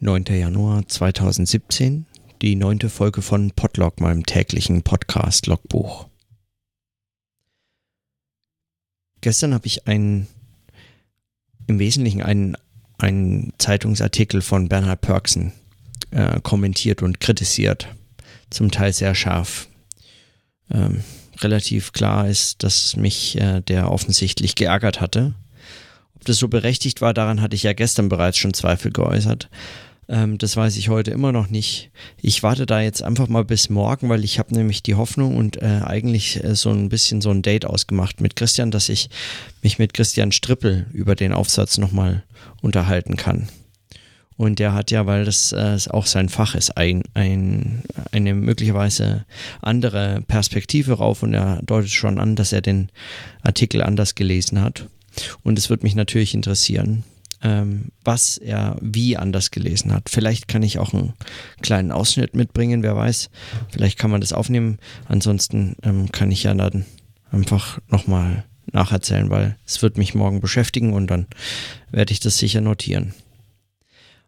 9. Januar 2017, die neunte Folge von Podlog, meinem täglichen Podcast-Logbuch. Gestern habe ich einen, im Wesentlichen einen, einen Zeitungsartikel von Bernhard Pörksen äh, kommentiert und kritisiert, zum Teil sehr scharf. Ähm, relativ klar ist, dass mich äh, der offensichtlich geärgert hatte. Ob das so berechtigt war, daran hatte ich ja gestern bereits schon Zweifel geäußert. Ähm, das weiß ich heute immer noch nicht. Ich warte da jetzt einfach mal bis morgen, weil ich habe nämlich die Hoffnung und äh, eigentlich äh, so ein bisschen so ein Date ausgemacht mit Christian, dass ich mich mit Christian Strippel über den Aufsatz nochmal unterhalten kann. Und der hat ja, weil das äh, auch sein Fach ist, ein, ein, eine möglicherweise andere Perspektive rauf und er deutet schon an, dass er den Artikel anders gelesen hat. Und es wird mich natürlich interessieren, ähm, was er wie anders gelesen hat. Vielleicht kann ich auch einen kleinen Ausschnitt mitbringen, wer weiß. Vielleicht kann man das aufnehmen. Ansonsten ähm, kann ich ja dann einfach nochmal nacherzählen, weil es wird mich morgen beschäftigen und dann werde ich das sicher notieren.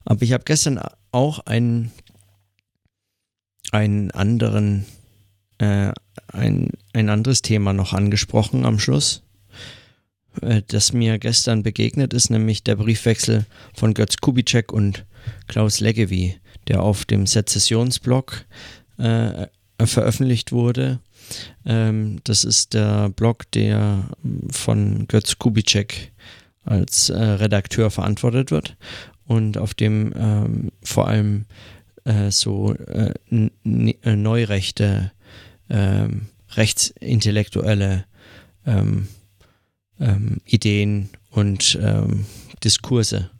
Aber ich habe gestern auch einen, einen anderen, äh, ein, ein anderes Thema noch angesprochen am Schluss. Äh, das mir gestern begegnet ist, nämlich der Briefwechsel von Götz Kubitschek und Klaus Leggevi, der auf dem Sezessionsblog äh, veröffentlicht wurde. Ähm, das ist der Blog, der von Götz Kubitschek als äh, Redakteur verantwortet wird und auf dem ähm, vor allem äh, so äh, äh neurechte, ähm, rechtsintellektuelle ähm, ähm, Ideen und ähm, Diskurse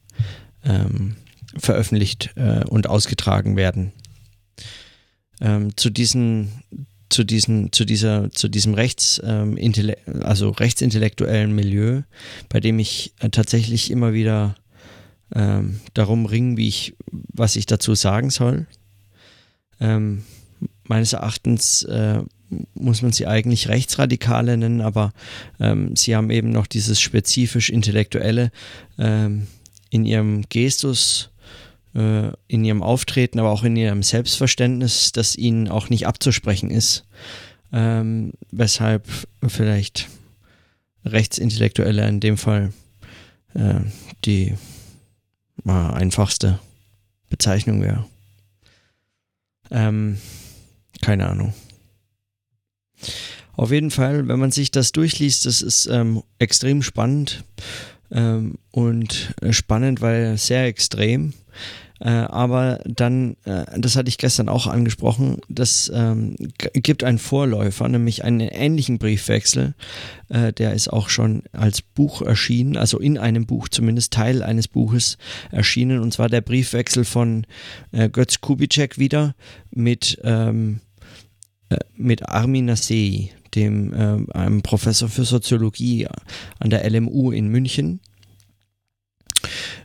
ähm, veröffentlicht äh, und ausgetragen werden. Ähm, zu diesen zu diesen zu dieser zu diesem rechts ähm, also rechtsintellektuellen Milieu, bei dem ich äh, tatsächlich immer wieder darum ringe, wie ich was ich dazu sagen soll. Meines Erachtens äh, muss man sie eigentlich Rechtsradikale nennen, aber ähm, sie haben eben noch dieses spezifisch Intellektuelle ähm, in ihrem Gestus, äh, in ihrem Auftreten, aber auch in ihrem Selbstverständnis, das ihnen auch nicht abzusprechen ist. Ähm, weshalb vielleicht Rechtsintellektuelle in dem Fall äh, die äh, einfachste Bezeichnung wäre. Ähm, keine Ahnung. Auf jeden Fall, wenn man sich das durchliest, das ist ähm, extrem spannend ähm, und äh, spannend, weil sehr extrem. Äh, aber dann, äh, das hatte ich gestern auch angesprochen, das ähm, gibt einen Vorläufer, nämlich einen ähnlichen Briefwechsel. Äh, der ist auch schon als Buch erschienen, also in einem Buch, zumindest Teil eines Buches erschienen. Und zwar der Briefwechsel von äh, Götz Kubitschek wieder mit ähm, äh, mit Armin Nassei, dem äh, einem Professor für Soziologie an der LMU in München.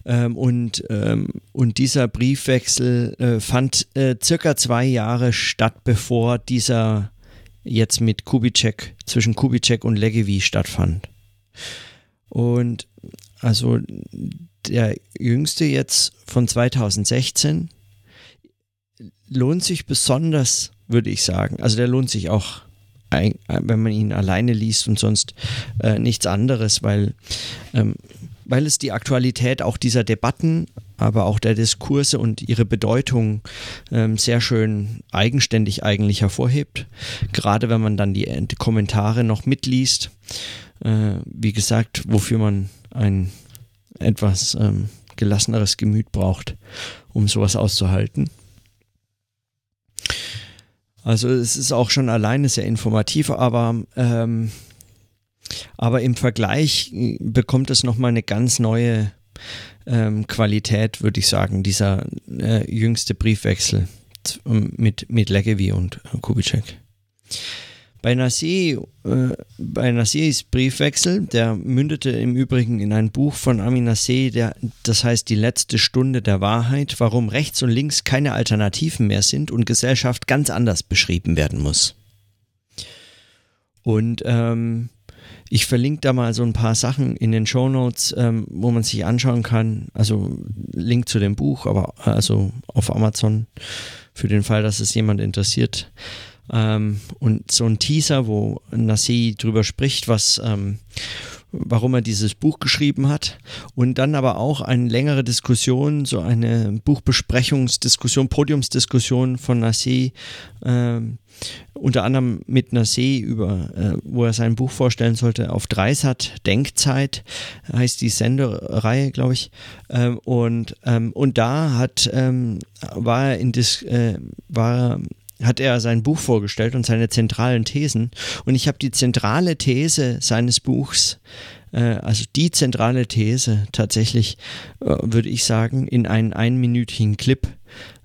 Ähm, und, ähm, und dieser Briefwechsel äh, fand äh, circa zwei Jahre statt, bevor dieser jetzt mit Kubitschek, zwischen Kubitschek und Legevi stattfand. Und also der jüngste jetzt von 2016 lohnt sich besonders würde ich sagen. Also der lohnt sich auch, wenn man ihn alleine liest und sonst äh, nichts anderes, weil, ähm, weil es die Aktualität auch dieser Debatten, aber auch der Diskurse und ihre Bedeutung ähm, sehr schön eigenständig eigentlich hervorhebt. Gerade wenn man dann die, Kommentare noch mitliest. Äh, wie gesagt, wofür man ein etwas ähm, gelasseneres Gemüt braucht, um sowas auszuhalten. Also es ist auch schon alleine sehr informativ, aber, ähm, aber im Vergleich bekommt es nochmal eine ganz neue ähm, Qualität, würde ich sagen, dieser äh, jüngste Briefwechsel mit, mit Legevi und Kubitschek. Äh, bei Nassis Briefwechsel, der mündete im Übrigen in ein Buch von Amin Nassi, der, das heißt Die letzte Stunde der Wahrheit, warum rechts und links keine Alternativen mehr sind und Gesellschaft ganz anders beschrieben werden muss. Und ähm, ich verlinke da mal so ein paar Sachen in den Show Notes, ähm, wo man sich anschauen kann. Also Link zu dem Buch, aber also auf Amazon für den Fall, dass es jemand interessiert. Ähm, und so ein Teaser, wo Nassi drüber spricht, was ähm, warum er dieses Buch geschrieben hat. Und dann aber auch eine längere Diskussion, so eine Buchbesprechungsdiskussion, Podiumsdiskussion von Nassé, äh, unter anderem mit Nassé über, äh, wo er sein Buch vorstellen sollte, auf Dreisat, Denkzeit, heißt die Sendereihe, glaube ich. Ähm, und, ähm, und da hat, ähm, war er in Dis, äh, war hat er sein Buch vorgestellt und seine zentralen Thesen. Und ich habe die zentrale These seines Buchs, äh, also die zentrale These tatsächlich, äh, würde ich sagen, in einen einminütigen Clip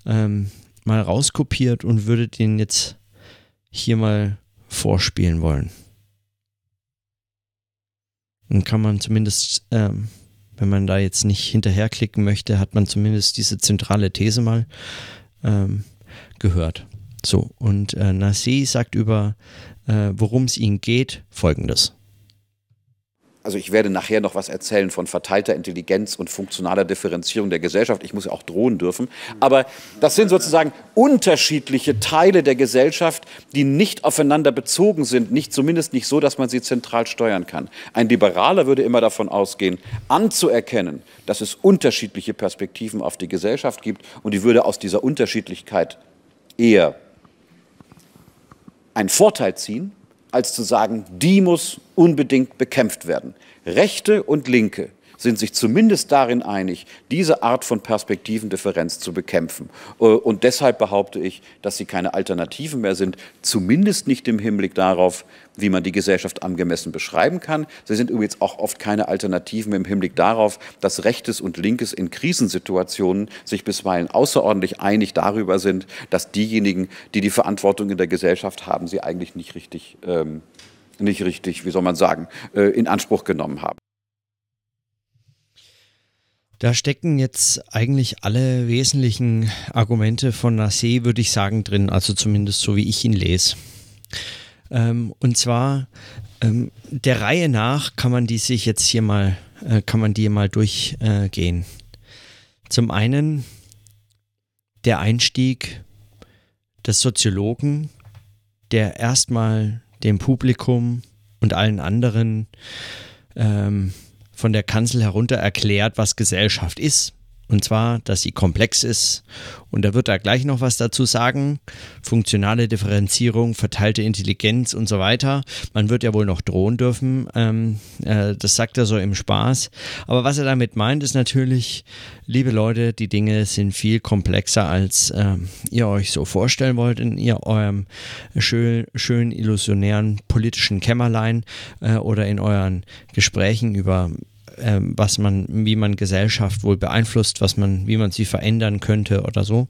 ähm, mal rauskopiert und würde den jetzt hier mal vorspielen wollen. Dann kann man zumindest, ähm, wenn man da jetzt nicht hinterherklicken möchte, hat man zumindest diese zentrale These mal ähm, gehört. So, und äh, Nassi sagt über, äh, worum es ihnen geht, folgendes. Also ich werde nachher noch was erzählen von verteilter Intelligenz und funktionaler Differenzierung der Gesellschaft. Ich muss ja auch drohen dürfen. Aber das sind sozusagen unterschiedliche Teile der Gesellschaft, die nicht aufeinander bezogen sind, nicht zumindest nicht so, dass man sie zentral steuern kann. Ein Liberaler würde immer davon ausgehen, anzuerkennen, dass es unterschiedliche Perspektiven auf die Gesellschaft gibt und die würde aus dieser Unterschiedlichkeit eher einen Vorteil ziehen, als zu sagen, die muss unbedingt bekämpft werden. Rechte und Linke sind sich zumindest darin einig, diese Art von Perspektivendifferenz zu bekämpfen. Äh, und deshalb behaupte ich, dass sie keine Alternativen mehr sind, zumindest nicht im Hinblick darauf, wie man die Gesellschaft angemessen beschreiben kann. Sie sind übrigens auch oft keine Alternativen im Hinblick darauf, dass Rechtes und Linkes in Krisensituationen sich bisweilen außerordentlich einig darüber sind, dass diejenigen, die die Verantwortung in der Gesellschaft haben, sie eigentlich nicht richtig, ähm, nicht richtig, wie soll man sagen, äh, in Anspruch genommen haben. Da stecken jetzt eigentlich alle wesentlichen Argumente von Nassé, würde ich sagen, drin, also zumindest so wie ich ihn lese. Ähm, und zwar ähm, der Reihe nach kann man die sich jetzt hier mal, äh, kann man die mal durchgehen. Äh, Zum einen der Einstieg des Soziologen, der erstmal dem Publikum und allen anderen ähm, von der Kanzel herunter erklärt, was Gesellschaft ist. Und zwar, dass sie komplex ist. Und da wird er gleich noch was dazu sagen. Funktionale Differenzierung, verteilte Intelligenz und so weiter. Man wird ja wohl noch drohen dürfen. Ähm, äh, das sagt er so im Spaß. Aber was er damit meint, ist natürlich, liebe Leute, die Dinge sind viel komplexer, als äh, ihr euch so vorstellen wollt in ihr eurem schön, schön illusionären politischen Kämmerlein äh, oder in euren Gesprächen über ähm, was man, wie man Gesellschaft wohl beeinflusst, was man, wie man sie verändern könnte oder so.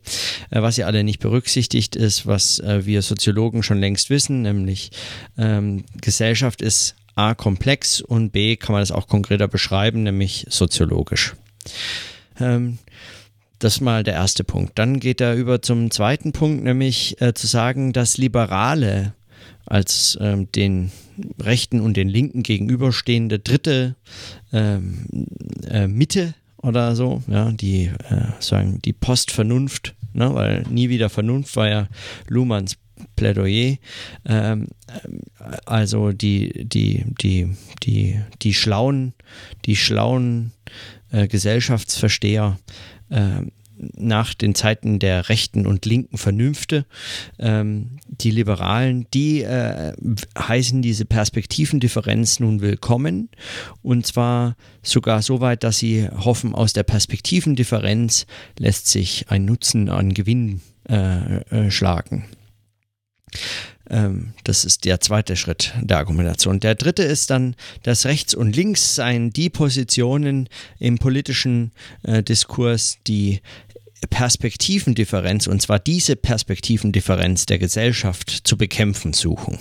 Äh, was ihr alle nicht berücksichtigt ist, was äh, wir Soziologen schon längst wissen, nämlich ähm, Gesellschaft ist A komplex und B kann man das auch konkreter beschreiben, nämlich soziologisch. Ähm, das ist mal der erste Punkt. Dann geht er über zum zweiten Punkt, nämlich äh, zu sagen, dass Liberale als ähm, den Rechten und den Linken gegenüberstehende dritte ähm, äh, Mitte oder so, ja, die äh, sagen die Postvernunft, ne, weil nie wieder Vernunft war ja Luhmanns Plädoyer. Ähm, also die, die, die, die, die schlauen, die schlauen äh, Gesellschaftsversteher äh, nach den Zeiten der rechten und linken Vernünfte. Ähm, die Liberalen, die äh, heißen diese Perspektivendifferenz nun willkommen und zwar sogar so weit, dass sie hoffen, aus der Perspektivendifferenz lässt sich ein Nutzen an Gewinn äh, äh, schlagen. Ähm, das ist der zweite Schritt der Argumentation. Der dritte ist dann, dass rechts und links seien die Positionen im politischen äh, Diskurs, die Perspektivendifferenz, und zwar diese Perspektivendifferenz der Gesellschaft zu bekämpfen suchen.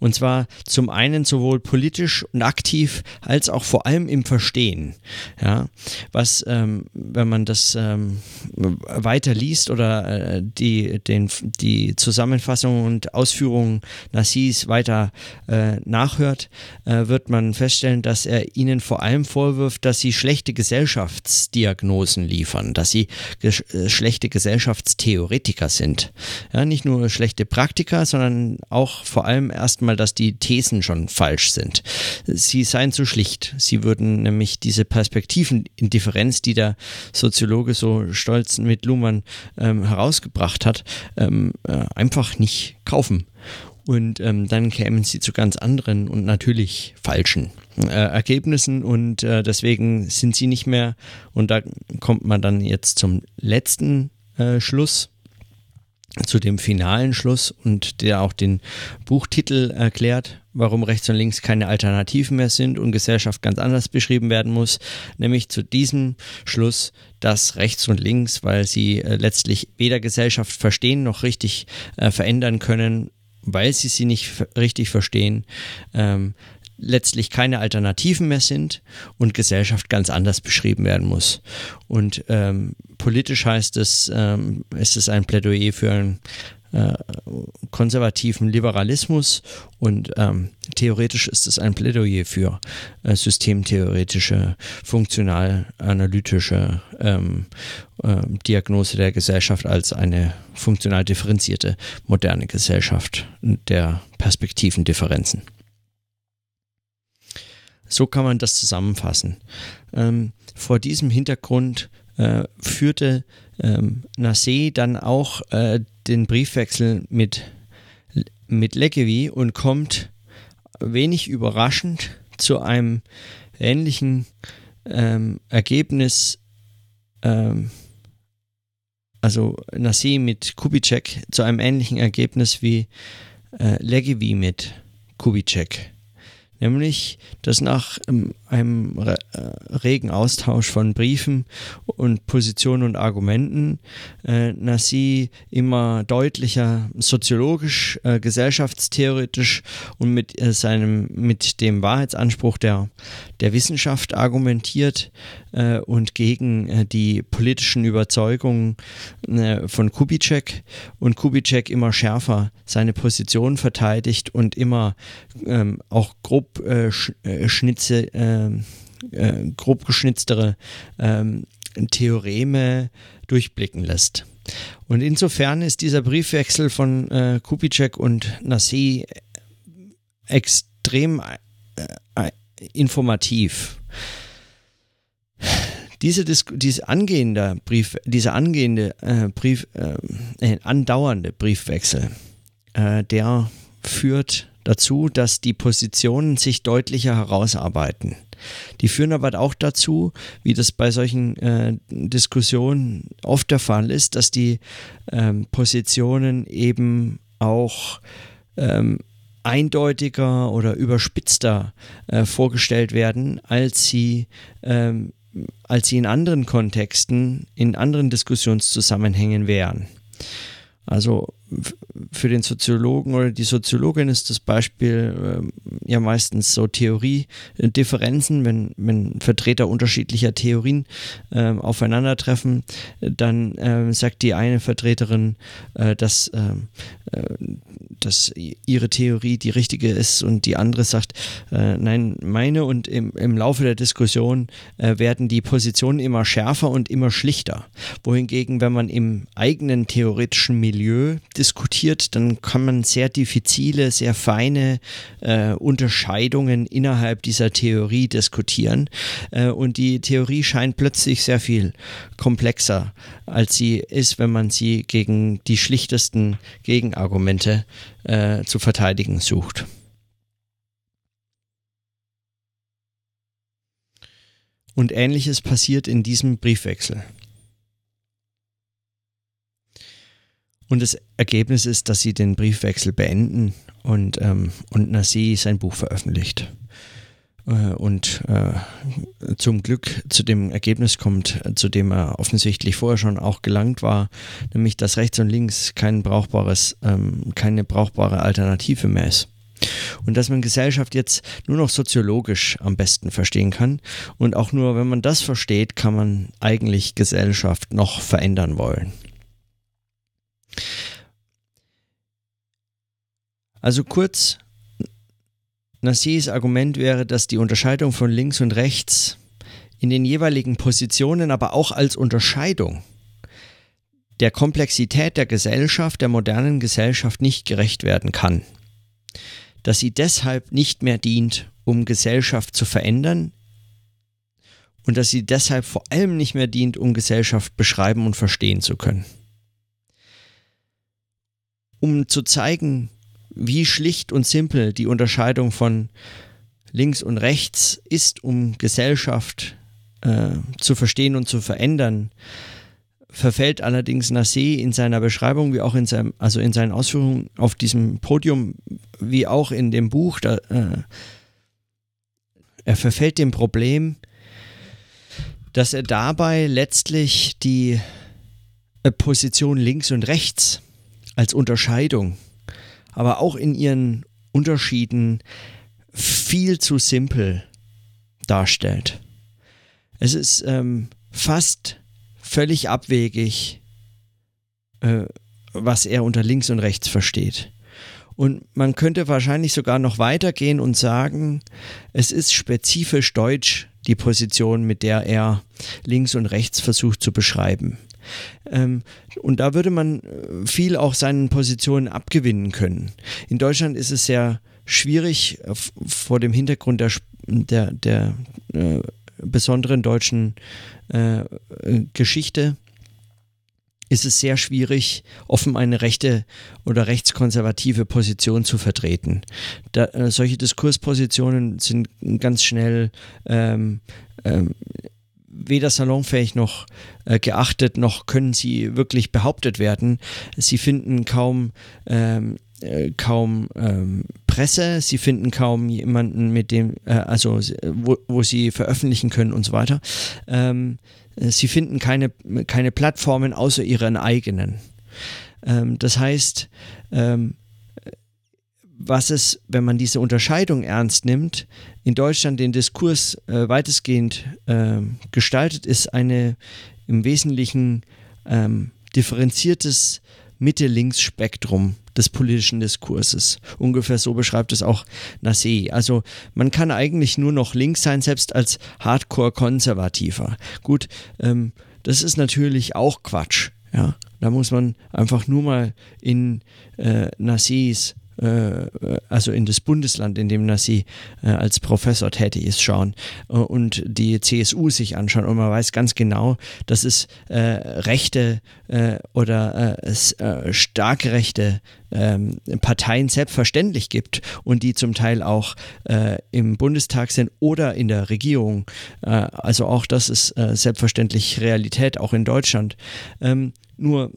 Und zwar zum einen sowohl politisch und aktiv als auch vor allem im Verstehen. Ja, was, ähm, wenn man das ähm, weiter liest oder äh, die, den, die Zusammenfassung und Ausführungen Nassis weiter äh, nachhört, äh, wird man feststellen, dass er ihnen vor allem vorwirft, dass sie schlechte Gesellschaftsdiagnosen liefern, dass sie ges äh, schlechte Gesellschaftstheoretiker sind. Ja, nicht nur schlechte Praktiker, sondern auch vor allem erstmal, dass die Thesen schon falsch sind. Sie seien zu schlicht. Sie würden nämlich diese Perspektivendifferenz, die der Soziologe so stolz mit Luhmann ähm, herausgebracht hat, ähm, äh, einfach nicht kaufen. Und ähm, dann kämen sie zu ganz anderen und natürlich falschen äh, Ergebnissen und äh, deswegen sind sie nicht mehr, und da kommt man dann jetzt zum letzten äh, Schluss, zu dem finalen Schluss und der auch den Buchtitel erklärt, warum rechts und links keine Alternativen mehr sind und Gesellschaft ganz anders beschrieben werden muss, nämlich zu diesem Schluss, dass rechts und links, weil sie äh, letztlich weder Gesellschaft verstehen noch richtig äh, verändern können, weil sie sie nicht richtig verstehen, ähm, letztlich keine Alternativen mehr sind und Gesellschaft ganz anders beschrieben werden muss. Und ähm, politisch heißt es, ähm, ist ein Plädoyer für einen äh, konservativen Liberalismus und ähm, theoretisch ist es ein Plädoyer für äh, systemtheoretische, funktional-analytische ähm, äh, Diagnose der Gesellschaft als eine funktional differenzierte moderne Gesellschaft der Perspektivendifferenzen. So kann man das zusammenfassen. Ähm, vor diesem Hintergrund äh, führte ähm, Nassé dann auch äh, den Briefwechsel mit, mit Lekevi und kommt wenig überraschend zu einem ähnlichen ähm, Ergebnis, ähm, also Nassé mit Kubitschek, zu einem ähnlichen Ergebnis wie äh, Legevi mit Kubitschek. Nämlich dass nach ähm, einem äh, regen Austausch von Briefen und Positionen und Argumenten. Äh, Nassi immer deutlicher soziologisch, äh, gesellschaftstheoretisch und mit äh, seinem mit dem Wahrheitsanspruch der der Wissenschaft argumentiert äh, und gegen äh, die politischen Überzeugungen äh, von Kubitschek. Und Kubitschek immer schärfer seine Position verteidigt und immer ähm, auch grob sch, Schnitze, ähm, äh, grob geschnitztere ähm, Theoreme durchblicken lässt. Und insofern ist dieser Briefwechsel von äh, Kubitschek und Nassi extrem äh, informativ. Diese, diese angehende Brief, dieser angehende äh, Brief, äh, andauernde Briefwechsel, äh, der führt dazu, dass die Positionen sich deutlicher herausarbeiten. Die führen aber auch dazu, wie das bei solchen äh, Diskussionen oft der Fall ist, dass die ähm, Positionen eben auch ähm, eindeutiger oder überspitzter äh, vorgestellt werden, als sie, ähm, als sie in anderen Kontexten, in anderen Diskussionszusammenhängen wären. Also für den Soziologen oder die Soziologin ist das Beispiel äh, ja meistens so Theoriedifferenzen, wenn, wenn Vertreter unterschiedlicher Theorien äh, aufeinandertreffen, dann äh, sagt die eine Vertreterin, äh, dass, ähm, äh, dass ihre Theorie die richtige ist und die andere sagt, äh, nein, meine und im, im Laufe der Diskussion werden die Positionen immer schärfer und immer schlichter. Wohingegen, wenn man im eigenen theoretischen Milieu diskutiert, dann kann man sehr diffizile, sehr feine äh, Unterscheidungen innerhalb dieser Theorie diskutieren. Äh, und die Theorie scheint plötzlich sehr viel komplexer, als sie ist, wenn man sie gegen die schlichtesten Gegenargumente äh, zu verteidigen sucht. Und ähnliches passiert in diesem Briefwechsel. Und das Ergebnis ist, dass sie den Briefwechsel beenden und, ähm, und Nasi sein Buch veröffentlicht. Äh, und äh, zum Glück zu dem Ergebnis kommt, zu dem er offensichtlich vorher schon auch gelangt war, nämlich dass rechts und links kein brauchbares, ähm, keine brauchbare Alternative mehr ist. und dass man Gesellschaft jetzt nur noch soziologisch am besten verstehen kann. Und auch nur, wenn man das versteht, kann man eigentlich Gesellschaft noch verändern wollen. Also kurz, Nassis Argument wäre, dass die Unterscheidung von links und rechts in den jeweiligen Positionen, aber auch als Unterscheidung der Komplexität der Gesellschaft, der modernen Gesellschaft nicht gerecht werden kann. Dass sie deshalb nicht mehr dient, um Gesellschaft zu verändern und dass sie deshalb vor allem nicht mehr dient, um Gesellschaft beschreiben und verstehen zu können. Um zu zeigen, wie schlicht und simpel die Unterscheidung von links und rechts ist, um Gesellschaft äh, zu verstehen und zu verändern, verfällt allerdings Nassé in seiner Beschreibung, wie auch in seinem, also in seinen Ausführungen auf diesem Podium, wie auch in dem Buch, da, äh, er verfällt dem Problem, dass er dabei letztlich die äh, Position links und rechts als Unterscheidung, aber auch in ihren Unterschieden viel zu simpel darstellt. Es ist ähm, fast völlig abwegig, äh, was er unter links und rechts versteht. Und man könnte wahrscheinlich sogar noch weitergehen und sagen, es ist spezifisch deutsch die Position, mit der er links und rechts versucht zu beschreiben. Ähm, und da würde man äh, viel auch seinen Positionen abgewinnen können. In Deutschland ist es sehr schwierig vor dem Hintergrund der, der, der äh, besonderen deutschen äh, Geschichte ist es sehr schwierig, offen eine rechte oder rechtskonservative Position zu vertreten. Da, äh, solche Diskurspositionen sind ganz schnell ähm, ähm, weder salonfähig noch äh, geachtet, noch können sie wirklich behauptet werden. Sie finden kaum ähm, äh, kaum ähm, Presse, sie finden kaum jemanden, mit dem, äh, also wo, wo sie veröffentlichen können und so weiter. Ähm, äh, sie finden keine, keine Plattformen außer ihren eigenen. Ähm, das heißt, ähm, was es, wenn man diese Unterscheidung ernst nimmt, in Deutschland den Diskurs äh, weitestgehend äh, gestaltet, ist eine im Wesentlichen ähm, differenziertes Mitte-Links-Spektrum des politischen Diskurses. Ungefähr so beschreibt es auch Nassé. Also man kann eigentlich nur noch links sein, selbst als Hardcore-Konservativer. Gut, ähm, das ist natürlich auch Quatsch. Ja, da muss man einfach nur mal in äh, Nassés äh, also in das Bundesland, in dem Nassi äh, als Professor tätig ist, schauen äh, und die CSU sich anschauen und man weiß ganz genau, dass es rechte oder stark rechte ähm, Parteien selbstverständlich gibt und die zum Teil auch äh, im Bundestag sind oder in der Regierung. Äh, also auch das ist äh, selbstverständlich Realität, auch in Deutschland. Ähm, nur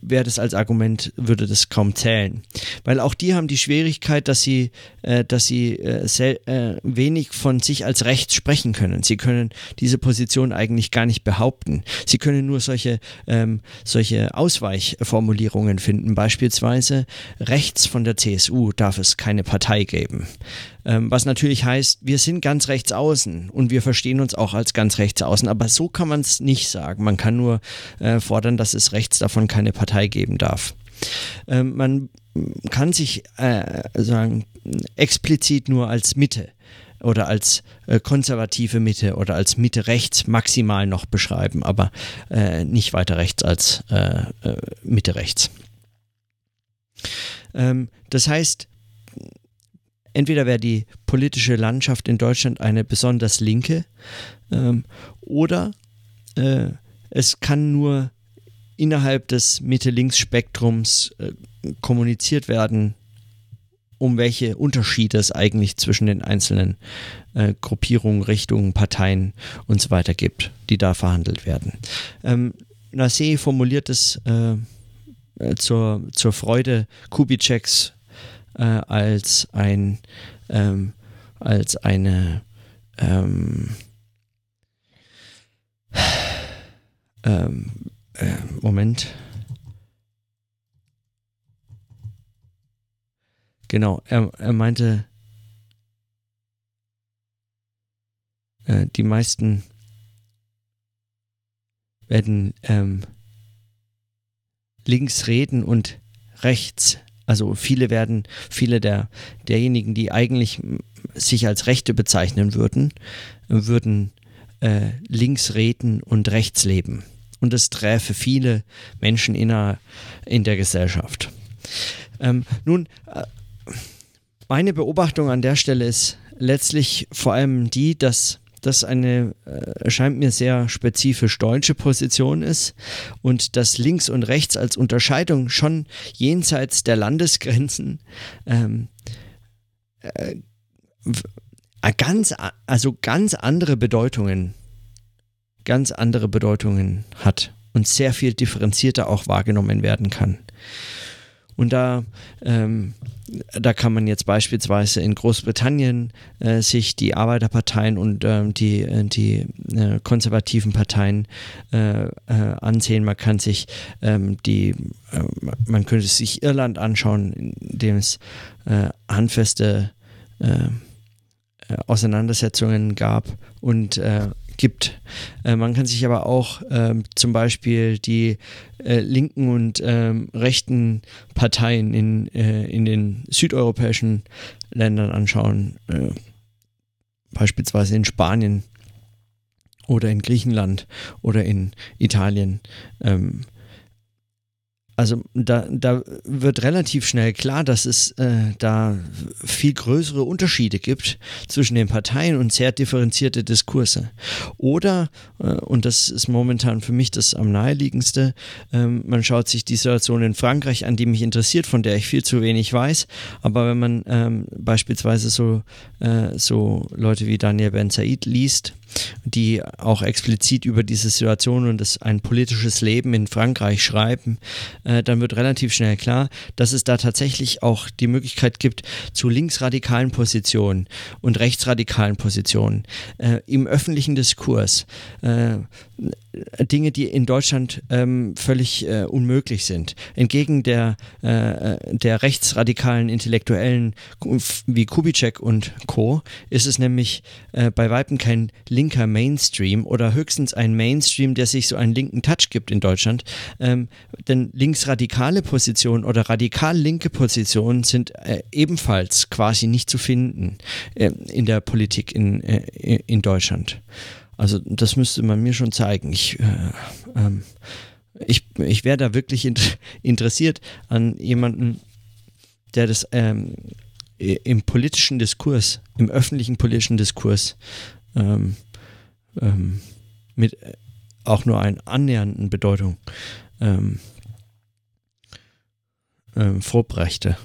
wäre das als Argument, würde das kaum zählen. Weil auch die haben die Schwierigkeit, dass sie, äh, dass sie äh, sehr, äh, wenig von sich als rechts sprechen können. Sie können diese Position eigentlich gar nicht behaupten. Sie können nur solche, ähm, solche Ausweichformulierungen finden. Beispielsweise rechts von der CSU darf es keine Partei geben. Ähm, was natürlich heißt, wir sind ganz rechts außen und wir verstehen uns auch als ganz rechts außen. Aber so kann man es nicht sagen. Man kann nur äh, fordern, dass es rechts davon keine Partei geben darf. Ähm, man kann sich äh, sagen, explizit nur als Mitte oder als äh, konservative Mitte oder als Mitte rechts maximal noch beschreiben, aber äh, nicht weiter rechts als äh, äh Mitte rechts. Ähm, das heißt, entweder wäre die politische Landschaft in Deutschland eine besonders linke ähm, oder äh, es kann nur innerhalb des Mitte-Links-Spektrums äh, kommuniziert werden, um welche Unterschiede es eigentlich zwischen den einzelnen äh, Gruppierungen, Richtungen, Parteien und so weiter gibt, die da verhandelt werden. Ähm, Nassé formuliert es äh, äh zur, zur Freude Kubitscheks äh, als ein ähm, als eine ähm, ähm, äh, Moment genau, er, er meinte, äh, die meisten werden ähm, links reden und rechts. Also viele werden, viele der derjenigen, die eigentlich sich als Rechte bezeichnen würden, würden äh, links reden und rechts leben. Und das träfe viele Menschen in, der, in der Gesellschaft. Ähm, nun, äh, meine Beobachtung an der Stelle ist letztlich vor allem die, dass das eine, äh, scheint mir sehr spezifisch deutsche Position ist und dass links und rechts als Unterscheidung schon jenseits der Landesgrenzen ähm, äh, ganz, also ganz andere Bedeutungen, ganz andere Bedeutungen hat und sehr viel differenzierter auch wahrgenommen werden kann. Und da, ähm, da kann man jetzt beispielsweise in Großbritannien äh, sich die Arbeiterparteien und ähm, die, äh, die äh, konservativen Parteien äh, äh, ansehen. Man kann sich ähm, die, äh, man könnte sich Irland anschauen, in dem es handfeste Auseinandersetzungen gab und gibt. Äh, man kann sich aber auch äh, zum Beispiel die äh, linken und ähm, rechten Parteien in, äh, in den südeuropäischen Ländern anschauen, äh, beispielsweise in Spanien oder in Griechenland oder in Italien. Ähm, also da, da wird relativ schnell klar, dass es äh, da viel größere Unterschiede gibt zwischen den Parteien und sehr differenzierte Diskurse. Oder, äh, und das ist momentan für mich das am naheliegendste, äh, man schaut sich die Situation in Frankreich an, die mich interessiert, von der ich viel zu wenig weiß. Aber wenn man ähm, beispielsweise so, äh, so Leute wie Daniel Ben Said liest, die auch explizit über diese Situation und das ein politisches Leben in Frankreich schreiben, äh, dann wird relativ schnell klar, dass es da tatsächlich auch die Möglichkeit gibt zu linksradikalen Positionen und rechtsradikalen Positionen äh, im öffentlichen Diskurs. Äh, Dinge, die in Deutschland ähm, völlig äh, unmöglich sind. Entgegen der, äh, der rechtsradikalen Intellektuellen wie Kubitschek und Co. ist es nämlich äh, bei Weitem kein linker Mainstream oder höchstens ein Mainstream, der sich so einen linken Touch gibt in Deutschland. Ähm, denn linksradikale Positionen oder radikal linke Positionen sind äh, ebenfalls quasi nicht zu finden äh, in der Politik in, äh, in Deutschland. Also das müsste man mir schon zeigen. Ich, äh, ähm, ich, ich wäre da wirklich in, interessiert an jemanden, der das ähm, im politischen Diskurs, im öffentlichen politischen Diskurs ähm, ähm mit auch nur einer annähernden Bedeutung ähm, ähm, vorbrächte.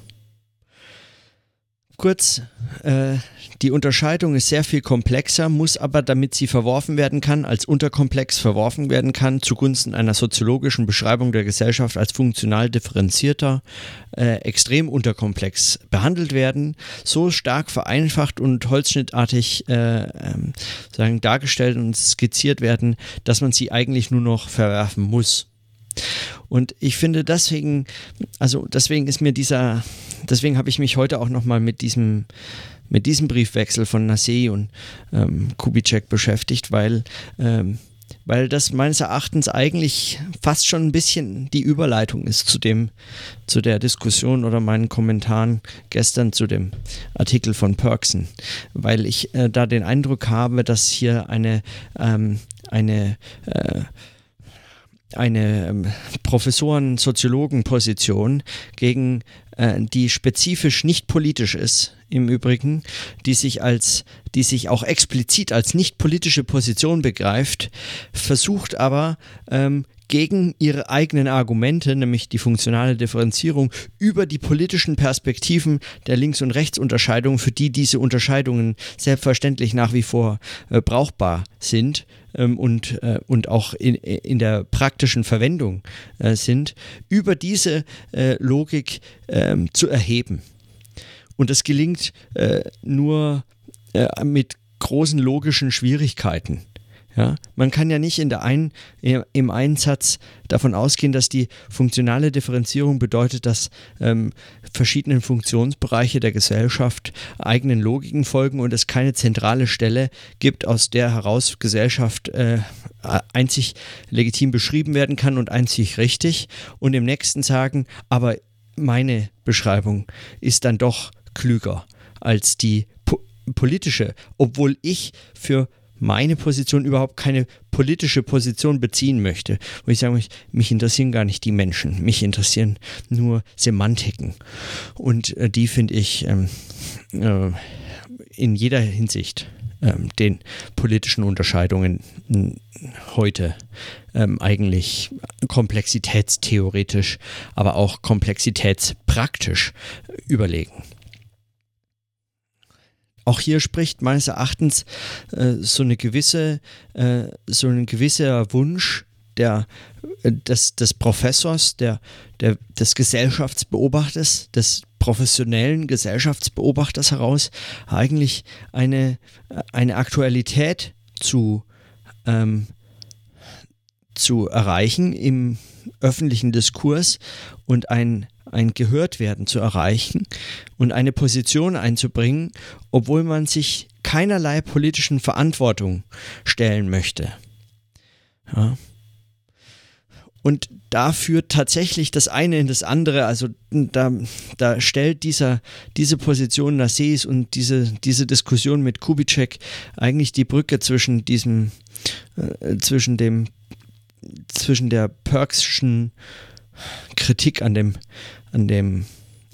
Kurz, äh, die Unterscheidung ist sehr viel komplexer, muss aber, damit sie verworfen werden kann, als unterkomplex verworfen werden kann, zugunsten einer soziologischen Beschreibung der Gesellschaft als funktional differenzierter, äh, extrem unterkomplex behandelt werden, so stark vereinfacht und holzschnittartig äh, ähm, sagen, dargestellt und skizziert werden, dass man sie eigentlich nur noch verwerfen muss. Und ich finde deswegen, also deswegen ist mir dieser, deswegen habe ich mich heute auch nochmal mit diesem, mit diesem Briefwechsel von Nassé und ähm, Kubitschek beschäftigt, weil, ähm, weil das meines Erachtens eigentlich fast schon ein bisschen die Überleitung ist zu dem, zu der Diskussion oder meinen Kommentaren gestern zu dem Artikel von Perksen, weil ich äh, da den Eindruck habe, dass hier eine, ähm, eine äh, eine ähm, Professoren-Soziologen-Position gegen äh, die spezifisch nicht politisch ist, im Übrigen, die sich als, die sich auch explizit als nicht politische Position begreift, versucht aber ähm, gegen ihre eigenen Argumente, nämlich die funktionale Differenzierung, über die politischen Perspektiven der Links- und Rechtsunterscheidung, für die diese Unterscheidungen selbstverständlich nach wie vor äh, brauchbar sind, ähm, und, äh, und auch in, in der praktischen Verwendung äh, sind, über diese äh, Logik ähm, zu erheben. Und das gelingt äh, nur äh, mit großen logischen Schwierigkeiten. Ja, man kann ja nicht in der einen, im Einsatz davon ausgehen, dass die funktionale Differenzierung bedeutet, dass ähm, verschiedene Funktionsbereiche der Gesellschaft eigenen Logiken folgen und es keine zentrale Stelle gibt, aus der heraus Gesellschaft äh, einzig legitim beschrieben werden kann und einzig richtig. Und im nächsten sagen, aber meine Beschreibung ist dann doch klüger als die po politische, obwohl ich für meine Position überhaupt keine politische Position beziehen möchte. Wo ich sage, mich interessieren gar nicht die Menschen, mich interessieren nur Semantiken. Und äh, die finde ich ähm, äh, in jeder Hinsicht ähm, den politischen Unterscheidungen heute ähm, eigentlich komplexitätstheoretisch, aber auch komplexitätspraktisch überlegen. Auch hier spricht meines Erachtens äh, so eine gewisse, äh, so ein gewisser Wunsch der, äh, des, des Professors, der, der, des Gesellschaftsbeobachters, des professionellen Gesellschaftsbeobachters heraus, eigentlich eine, eine Aktualität zu, ähm, zu erreichen im öffentlichen Diskurs und ein ein Gehörtwerden zu erreichen und eine Position einzubringen, obwohl man sich keinerlei politischen Verantwortung stellen möchte. Ja. Und da führt tatsächlich das eine in das andere. Also da, da stellt dieser, diese Position Nasseis und diese, diese Diskussion mit Kubitschek eigentlich die Brücke zwischen diesem, äh, zwischen dem, zwischen der Perkschen Kritik an dem, an dem,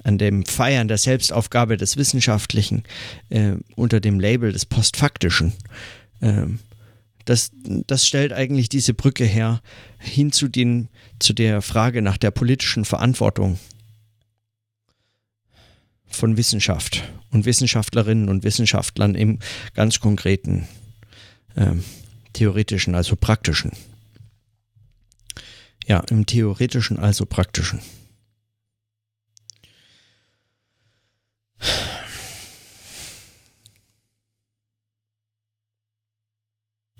an dem Feiern der Selbstaufgabe des Wissenschaftlichen äh, unter dem Label des Postfaktischen. Ähm, das, das stellt eigentlich diese Brücke her hin zu, den, zu der Frage nach der politischen Verantwortung von Wissenschaft und Wissenschaftlerinnen und Wissenschaftlern im ganz konkreten ähm, theoretischen, also praktischen. Ja, im theoretischen, also praktischen.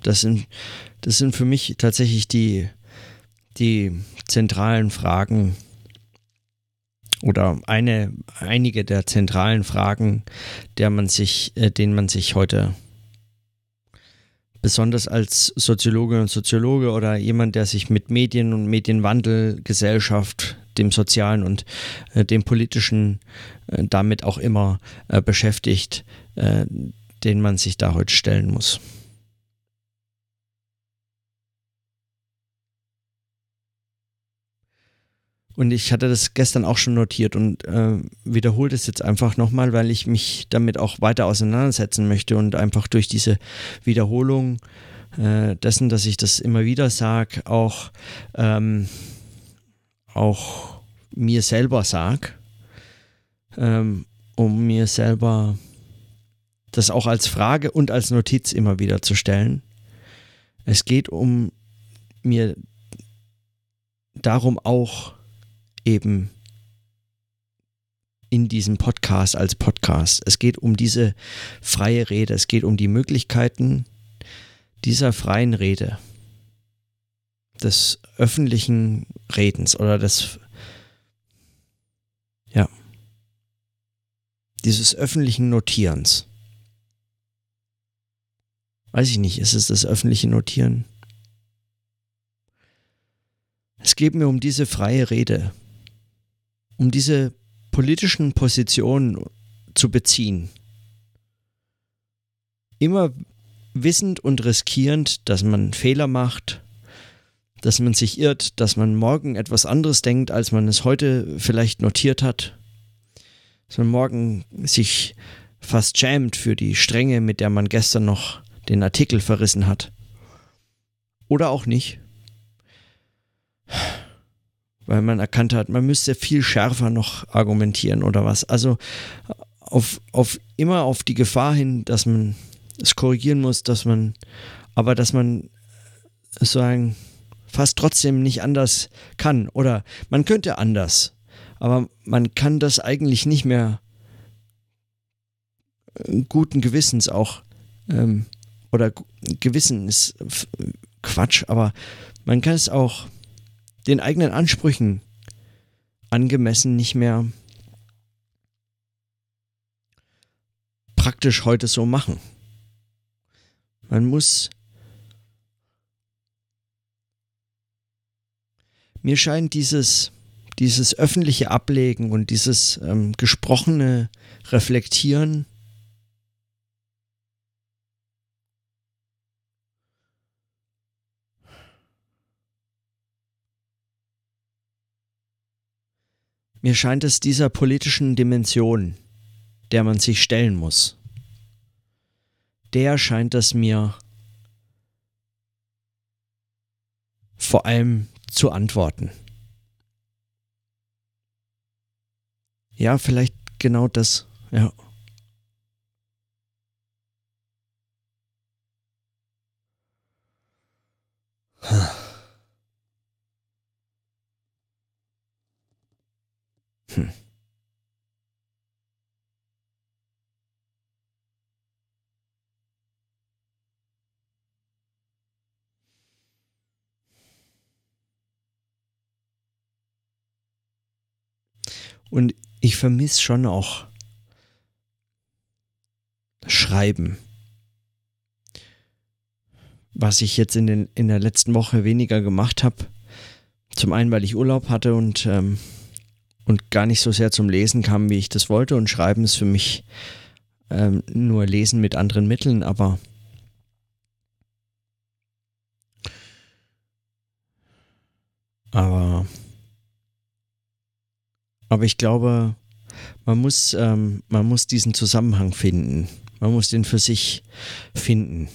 Das sind, das sind für mich tatsächlich die, die zentralen Fragen oder eine, einige der zentralen Fragen, der man sich, äh, denen man sich heute besonders als Soziologe und Soziologe oder jemand, der sich mit Medien und Medienwandel, Gesellschaft, dem sozialen und äh, dem politischen äh, damit auch immer äh, beschäftigt, äh, den man sich da heute stellen muss. Und ich hatte das gestern auch schon notiert und äh, wiederhole das jetzt einfach nochmal, weil ich mich damit auch weiter auseinandersetzen möchte und einfach durch diese Wiederholung äh, dessen, dass ich das immer wieder sage, auch, ähm, auch mir selber sage, ähm, um mir selber das auch als Frage und als Notiz immer wieder zu stellen. Es geht um mir darum auch eben in diesem Podcast als Podcast. Es geht um diese freie Rede, es geht um die Möglichkeiten dieser freien Rede, des öffentlichen Redens oder des, ja, dieses öffentlichen Notierens. Weiß ich nicht, ist es das öffentliche Notieren? Es geht mir um diese freie Rede, um diese politischen Positionen zu beziehen. Immer wissend und riskierend, dass man Fehler macht, dass man sich irrt, dass man morgen etwas anderes denkt, als man es heute vielleicht notiert hat, dass man morgen sich fast schämt für die Strenge, mit der man gestern noch den Artikel verrissen hat. Oder auch nicht weil man erkannt hat, man müsste viel schärfer noch argumentieren oder was. Also auf, auf immer auf die Gefahr hin, dass man es korrigieren muss, dass man, aber dass man sagen, fast trotzdem nicht anders kann. Oder man könnte anders, aber man kann das eigentlich nicht mehr guten Gewissens auch ähm, oder Gewissen ist Quatsch, aber man kann es auch den eigenen Ansprüchen angemessen nicht mehr praktisch heute so machen. Man muss mir scheint dieses dieses öffentliche Ablegen und dieses ähm, gesprochene Reflektieren Mir scheint es dieser politischen Dimension, der man sich stellen muss, der scheint es mir vor allem zu antworten. Ja, vielleicht genau das. Ja. Hm. Und ich vermisse schon auch Schreiben. Was ich jetzt in, den, in der letzten Woche weniger gemacht habe. Zum einen, weil ich Urlaub hatte und, ähm, und gar nicht so sehr zum Lesen kam, wie ich das wollte. Und Schreiben ist für mich ähm, nur Lesen mit anderen Mitteln, aber aber aber ich glaube, man muss, ähm, man muss diesen Zusammenhang finden. Man muss den für sich finden.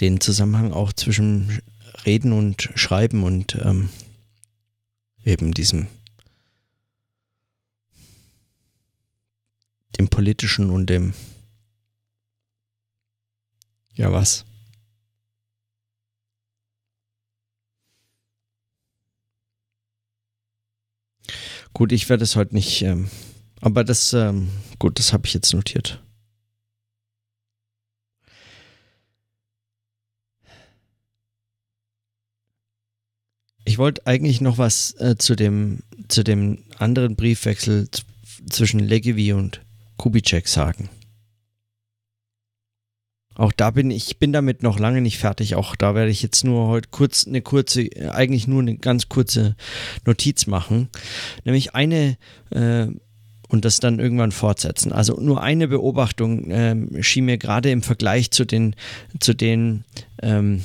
Den Zusammenhang auch zwischen Reden und Schreiben und ähm, eben diesem dem politischen und dem ja, was? Gut, ich werde es heute nicht, ähm, aber das, ähm, gut, das habe ich jetzt notiert. Ich wollte eigentlich noch was äh, zu dem zu dem anderen Briefwechsel zwischen Legevi und Kubitschek sagen. Auch da bin ich bin damit noch lange nicht fertig. Auch da werde ich jetzt nur heute kurz eine kurze, eigentlich nur eine ganz kurze Notiz machen. Nämlich eine äh, und das dann irgendwann fortsetzen. Also nur eine Beobachtung ähm, schien mir gerade im Vergleich zu den zu den ähm,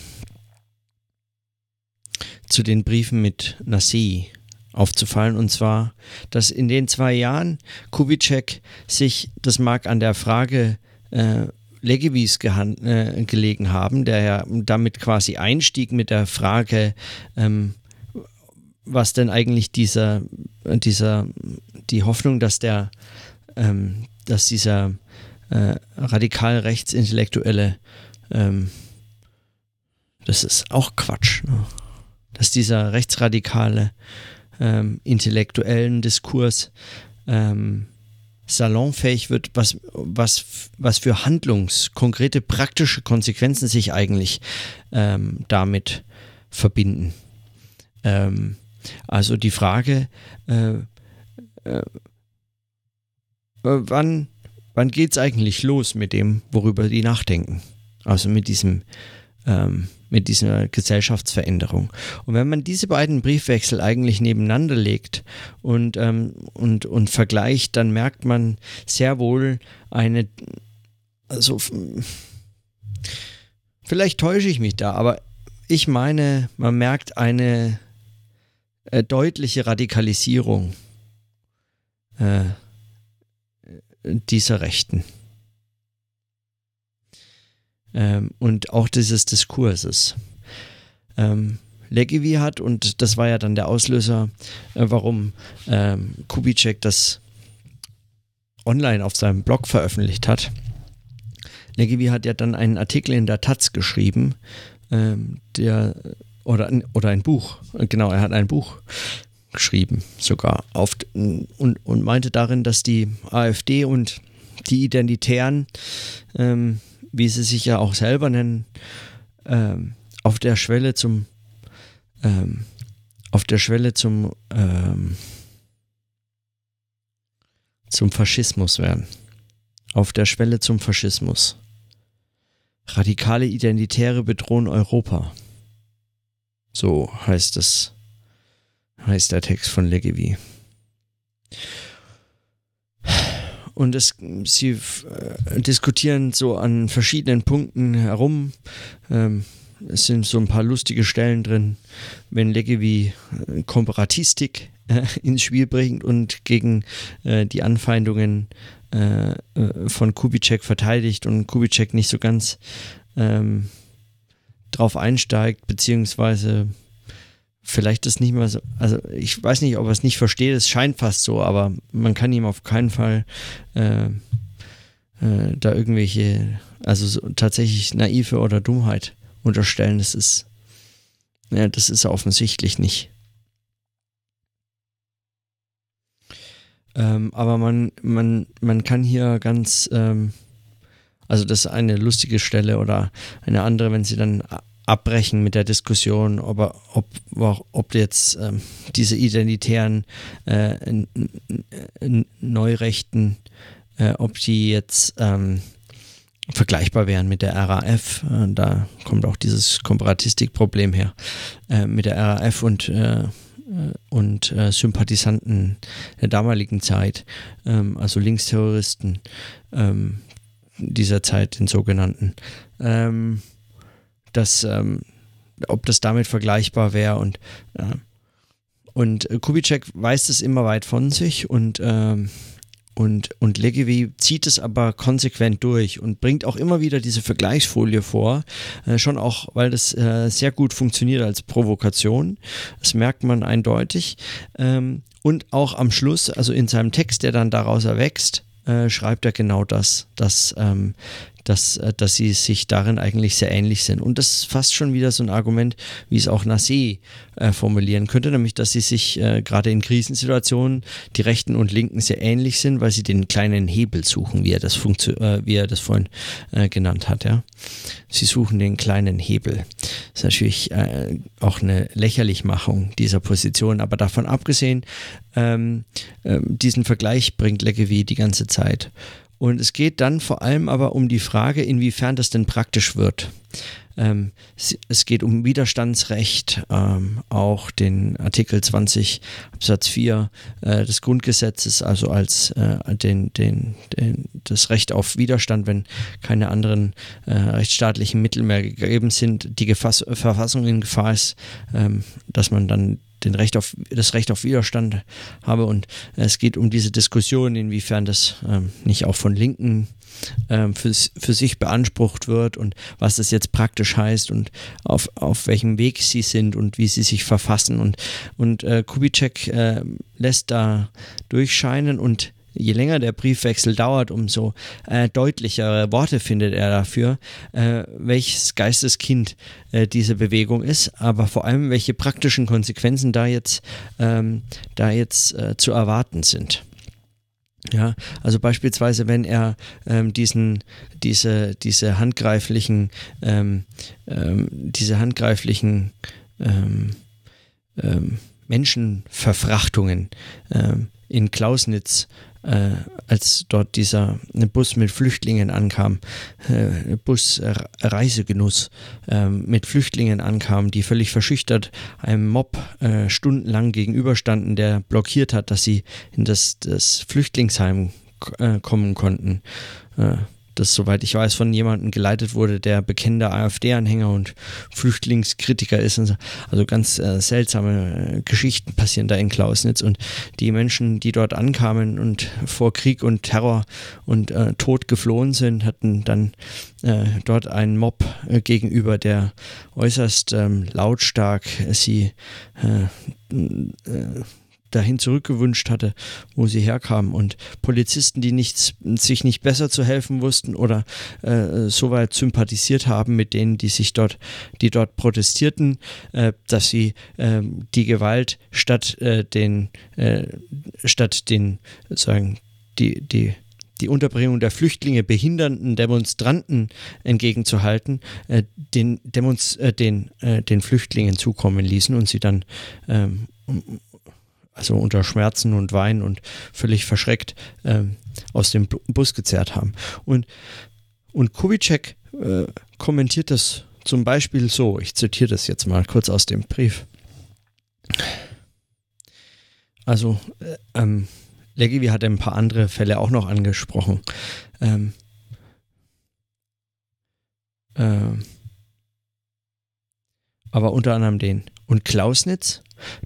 zu den Briefen mit Nassi aufzufallen. Und zwar, dass in den zwei Jahren Kubitschek sich, das mag an der Frage äh, Legevis äh, gelegen haben, der ja damit quasi einstieg mit der Frage, ähm, was denn eigentlich dieser, dieser, die Hoffnung, dass der, ähm, dass dieser äh, radikal rechtsintellektuelle, ähm, das ist auch Quatsch, ne? dass dieser rechtsradikale ähm, intellektuellen Diskurs ähm, salonfähig wird, was, was, was für Handlungs-, konkrete, praktische Konsequenzen sich eigentlich ähm, damit verbinden. Ähm, also die Frage, äh, äh, wann, wann geht es eigentlich los mit dem, worüber die nachdenken? Also mit diesem ähm, mit dieser Gesellschaftsveränderung. Und wenn man diese beiden Briefwechsel eigentlich nebeneinander legt und, ähm, und, und vergleicht, dann merkt man sehr wohl eine, also vielleicht täusche ich mich da, aber ich meine, man merkt eine äh, deutliche Radikalisierung äh, dieser Rechten ähm, und auch dieses Diskurses. Ähm, Legevi hat, und das war ja dann der Auslöser, äh, warum ähm, Kubitschek das online auf seinem Blog veröffentlicht hat. Legevi hat ja dann einen Artikel in der Taz geschrieben, ähm, der oder, oder ein Buch, genau, er hat ein Buch geschrieben, sogar, auf, und, und meinte darin, dass die AfD und die Identitären, ähm, wie sie sich ja auch selber nennen, ähm, auf der Schwelle zum ähm, auf der Schwelle zum ähm, zum Faschismus wären. Auf der Schwelle zum Faschismus. Radikale Identitäre bedrohen Europa. So heißt es, heißt der Text von Legevi. Und es, sie äh, diskutieren so an verschiedenen Punkten herum. Ähm, es sind so ein paar lustige Stellen drin, wenn Legevi äh, Komparatistik äh, ins Spiel bringt und gegen äh, die Anfeindungen äh, äh, von Kubitschek verteidigt und Kubitschek nicht so ganz ähm, drauf einsteigt, beziehungsweise vielleicht das nicht mehr so, also ich weiß nicht, ob er es nicht versteht, es scheint fast so, aber man kann ihm auf keinen Fall äh, äh, da irgendwelche, also so, tatsächlich naive oder Dummheit unterstellen. Das ist, ja, das ist offensichtlich nicht. Ähm, aber man, man, man kann hier ganz, ähm, also das ist eine lustige Stelle oder eine andere, wenn sie dann abbrechen mit der Diskussion, ob, ob, ob jetzt ähm, diese identitären äh, Neurechten, äh, ob die jetzt ähm, vergleichbar wären mit der RAF. Äh, da kommt auch dieses Komparatistikproblem her äh, mit der RAF und äh, und äh, Sympathisanten der damaligen Zeit, ähm, also Linksterroristen ähm, dieser Zeit, den sogenannten, ähm, dass, ähm, ob das damit vergleichbar wäre und, äh, und Kubitschek weist es immer weit von sich und ähm, und, und Legevi zieht es aber konsequent durch und bringt auch immer wieder diese Vergleichsfolie vor, äh, schon auch, weil das äh, sehr gut funktioniert als Provokation. Das merkt man eindeutig. Ähm, und auch am Schluss, also in seinem Text, der dann daraus erwächst, äh, schreibt er genau das, dass ähm, dass, äh, dass sie sich darin eigentlich sehr ähnlich sind. Und das ist fast schon wieder so ein Argument, wie es auch Nassé äh, formulieren könnte, nämlich, dass sie sich äh, gerade in Krisensituationen, die Rechten und Linken sehr ähnlich sind, weil sie den kleinen Hebel suchen, wie er das, äh, wie er das vorhin äh, genannt hat. Ja? Sie suchen den kleinen Hebel. Das ist natürlich äh, auch eine Lächerlichmachung dieser Position, aber davon abgesehen, ähm, ähm diesen Vergleich bringt Legevi die ganze Zeit. Und es geht dann vor allem aber um die Frage, inwiefern das denn praktisch wird. Ähm, es geht um Widerstandsrecht, ähm, auch den Artikel 20 Absatz 4 äh, des Grundgesetzes, also als äh, den, den, den, das Recht auf Widerstand, wenn keine anderen äh, rechtsstaatlichen Mittel mehr gegeben sind, die Gefass Verfassung in Gefahr ist, ähm, dass man dann den Recht auf, das Recht auf Widerstand habe. Und es geht um diese Diskussion, inwiefern das ähm, nicht auch von Linken ähm, für, für sich beansprucht wird und was das jetzt praktisch heißt und auf, auf welchem Weg sie sind und wie sie sich verfassen. Und, und äh, Kubitschek äh, lässt da durchscheinen und je länger der Briefwechsel dauert, umso äh, deutlichere Worte findet er dafür, äh, welches Geisteskind äh, diese Bewegung ist, aber vor allem welche praktischen Konsequenzen da jetzt, ähm, da jetzt äh, zu erwarten sind. Ja, also beispielsweise, wenn er ähm, diesen, diese, diese handgreiflichen, ähm, ähm, diese handgreiflichen ähm, ähm, Menschenverfrachtungen in Klausnitz äh, als dort dieser Bus mit Flüchtlingen ankam, äh, Bus äh, Reisegenuss äh, mit Flüchtlingen ankam, die völlig verschüchtert einem Mob äh, stundenlang gegenüberstanden, der blockiert hat, dass sie in das, das Flüchtlingsheim äh, kommen konnten. Das, soweit ich weiß, von jemandem geleitet wurde, der bekennender AfD-Anhänger und Flüchtlingskritiker ist. Also ganz äh, seltsame äh, Geschichten passieren da in Klausnitz. Und die Menschen, die dort ankamen und vor Krieg und Terror und äh, Tod geflohen sind, hatten dann äh, dort einen Mob äh, gegenüber, der äußerst ähm, lautstark sie äh, dahin zurückgewünscht hatte, wo sie herkamen. Und Polizisten, die nichts, sich nicht besser zu helfen wussten oder äh, soweit sympathisiert haben mit denen, die sich dort, die dort protestierten, äh, dass sie äh, die Gewalt statt äh, den, äh, statt den, sagen, die, die die Unterbringung der Flüchtlinge behindernden Demonstranten entgegenzuhalten, äh, den, Demonst äh, den, äh, den Flüchtlingen zukommen ließen und sie dann ähm, also unter Schmerzen und Wein und völlig verschreckt ähm, aus dem Bus gezerrt haben. Und, und Kubitschek äh, kommentiert das zum Beispiel so, ich zitiere das jetzt mal kurz aus dem Brief. Also, äh, ähm, Leggevi hat ein paar andere Fälle auch noch angesprochen. Ähm, äh, aber unter anderem den. Und Klausnitz,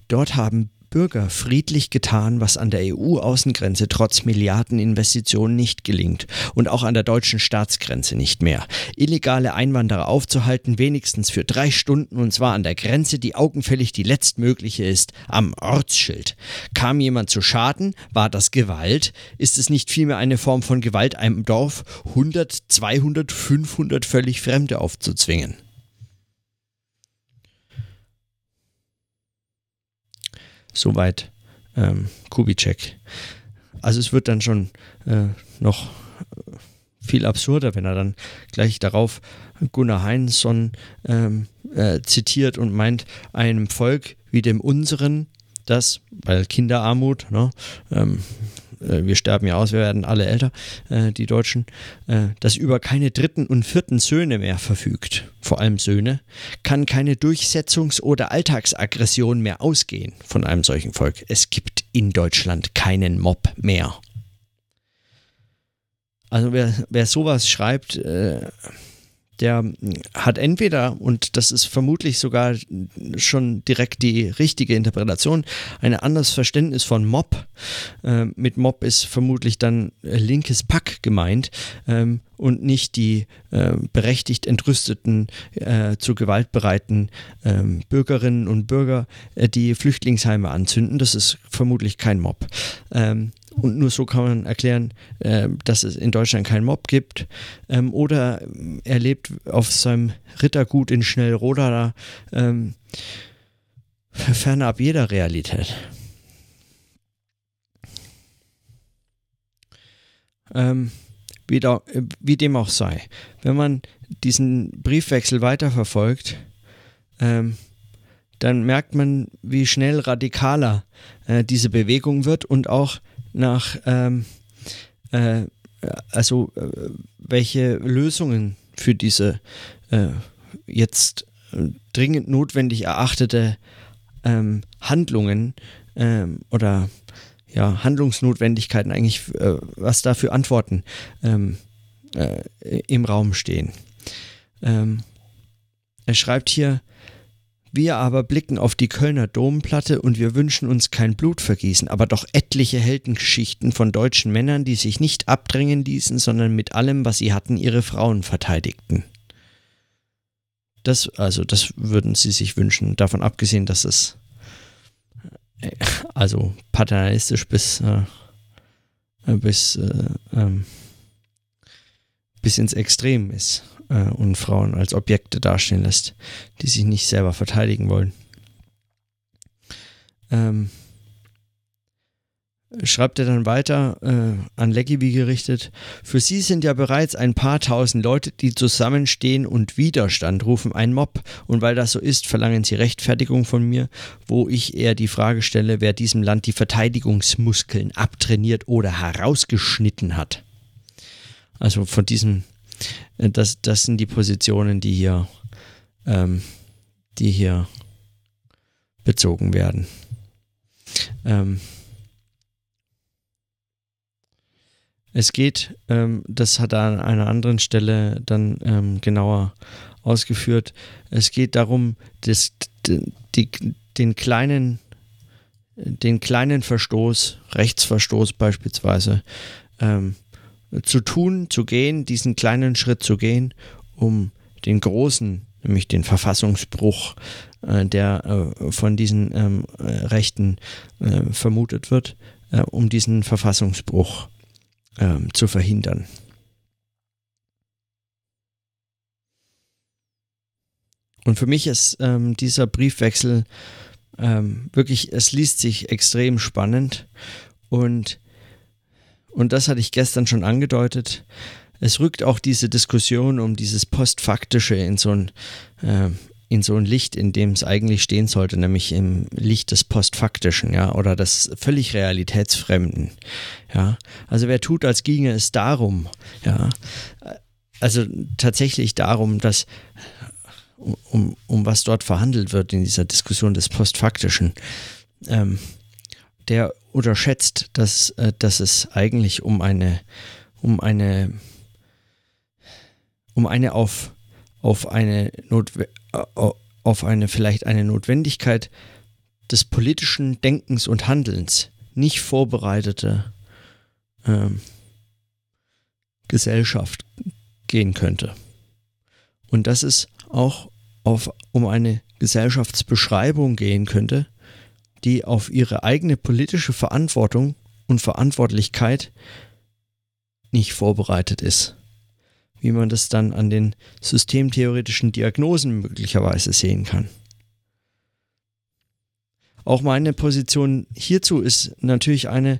dort haben Bürger friedlich getan, was an der EU-Außengrenze trotz Milliardeninvestitionen nicht gelingt und auch an der deutschen Staatsgrenze nicht mehr. Illegale Einwanderer aufzuhalten, wenigstens für drei Stunden und zwar an der Grenze, die augenfällig die letztmögliche ist, am Ortsschild. Kam jemand zu Schaden, war das Gewalt? Ist es nicht vielmehr eine Form von Gewalt, einem Dorf 100, 200, 500 völlig Fremde aufzuzwingen? Soweit ähm, Kubitschek. Also es wird dann schon äh, noch viel absurder, wenn er dann gleich darauf Gunnar Heinzson ähm, äh, zitiert und meint, einem Volk wie dem unseren, das, weil Kinderarmut, ne, ähm, äh, wir sterben ja aus, wir werden alle älter, äh, die Deutschen, äh, das über keine dritten und vierten Söhne mehr verfügt, vor allem Söhne, kann keine Durchsetzungs- oder Alltagsaggression mehr ausgehen von einem solchen Volk. Es gibt in Deutschland keinen Mob mehr. Also wer, wer sowas schreibt, äh, der hat entweder, und das ist vermutlich sogar schon direkt die richtige Interpretation, ein anderes Verständnis von Mob. Äh, mit Mob ist vermutlich dann linkes Pack gemeint ähm, und nicht die äh, berechtigt entrüsteten, äh, zu Gewalt bereiten ähm, Bürgerinnen und Bürger, äh, die Flüchtlingsheime anzünden. Das ist vermutlich kein Mob. Ähm, und nur so kann man erklären, äh, dass es in Deutschland keinen Mob gibt. Ähm, oder er lebt auf seinem Rittergut in Schnellroda da, ähm, fernab jeder Realität. Ähm, wie, da, wie, dem auch sei. Wenn man diesen Briefwechsel weiterverfolgt, ähm, dann merkt man, wie schnell radikaler äh, diese Bewegung wird und auch nach, ähm, äh, also äh, welche Lösungen für diese äh, jetzt äh, dringend notwendig erachtete ähm, Handlungen ähm, oder ja, Handlungsnotwendigkeiten eigentlich, äh, was da für Antworten ähm, äh, im Raum stehen. Ähm, er schreibt hier, wir aber blicken auf die Kölner Domplatte und wir wünschen uns kein Blutvergießen, aber doch etliche Heldengeschichten von deutschen Männern, die sich nicht abdrängen ließen, sondern mit allem, was sie hatten, ihre Frauen verteidigten. Das, also, das würden sie sich wünschen, davon abgesehen, dass es äh, also paternalistisch bis, äh, bis, äh, ähm, bis ins Extrem ist äh, und Frauen als Objekte dastehen lässt, die sich nicht selber verteidigen wollen. Ähm, schreibt er dann weiter äh, an Leggevi gerichtet, für sie sind ja bereits ein paar tausend Leute, die zusammenstehen und Widerstand rufen, ein Mob, und weil das so ist, verlangen sie Rechtfertigung von mir, wo ich eher die Frage stelle, wer diesem Land die Verteidigungsmuskeln abtrainiert oder herausgeschnitten hat. Also von diesem das, das sind die Positionen, die hier, ähm, die hier bezogen werden. Ähm, es geht, ähm, das hat er an einer anderen Stelle dann ähm, genauer ausgeführt, es geht darum, das, die, den kleinen den kleinen Verstoß, Rechtsverstoß beispielsweise, ähm, zu tun, zu gehen, diesen kleinen Schritt zu gehen, um den großen nämlich den Verfassungsbruch, äh, der äh, von diesen ähm, äh, Rechten äh, vermutet wird, äh, um diesen Verfassungsbruch ähm, zu verhindern. Und für mich ist ähm, dieser Briefwechsel ähm, wirklich, es liest sich extrem spannend und, und das hatte ich gestern schon angedeutet. Es rückt auch diese Diskussion um dieses Postfaktische in so ein, äh, in so ein Licht, in dem es eigentlich stehen sollte, nämlich im Licht des Postfaktischen, ja, oder des völlig Realitätsfremden, ja. Also wer tut, als ginge es darum, ja, also tatsächlich darum, dass um, um was dort verhandelt wird in dieser Diskussion des Postfaktischen, ähm, der unterschätzt, dass, äh, dass es eigentlich um eine, um eine, um eine auf, auf eine Notwe äh, auf eine vielleicht eine Notwendigkeit des politischen Denkens und Handelns nicht vorbereitete ähm, Gesellschaft gehen könnte. Und das ist auch auf, um eine Gesellschaftsbeschreibung gehen könnte, die auf ihre eigene politische Verantwortung und Verantwortlichkeit nicht vorbereitet ist. Wie man das dann an den systemtheoretischen Diagnosen möglicherweise sehen kann. Auch meine Position hierzu ist natürlich eine,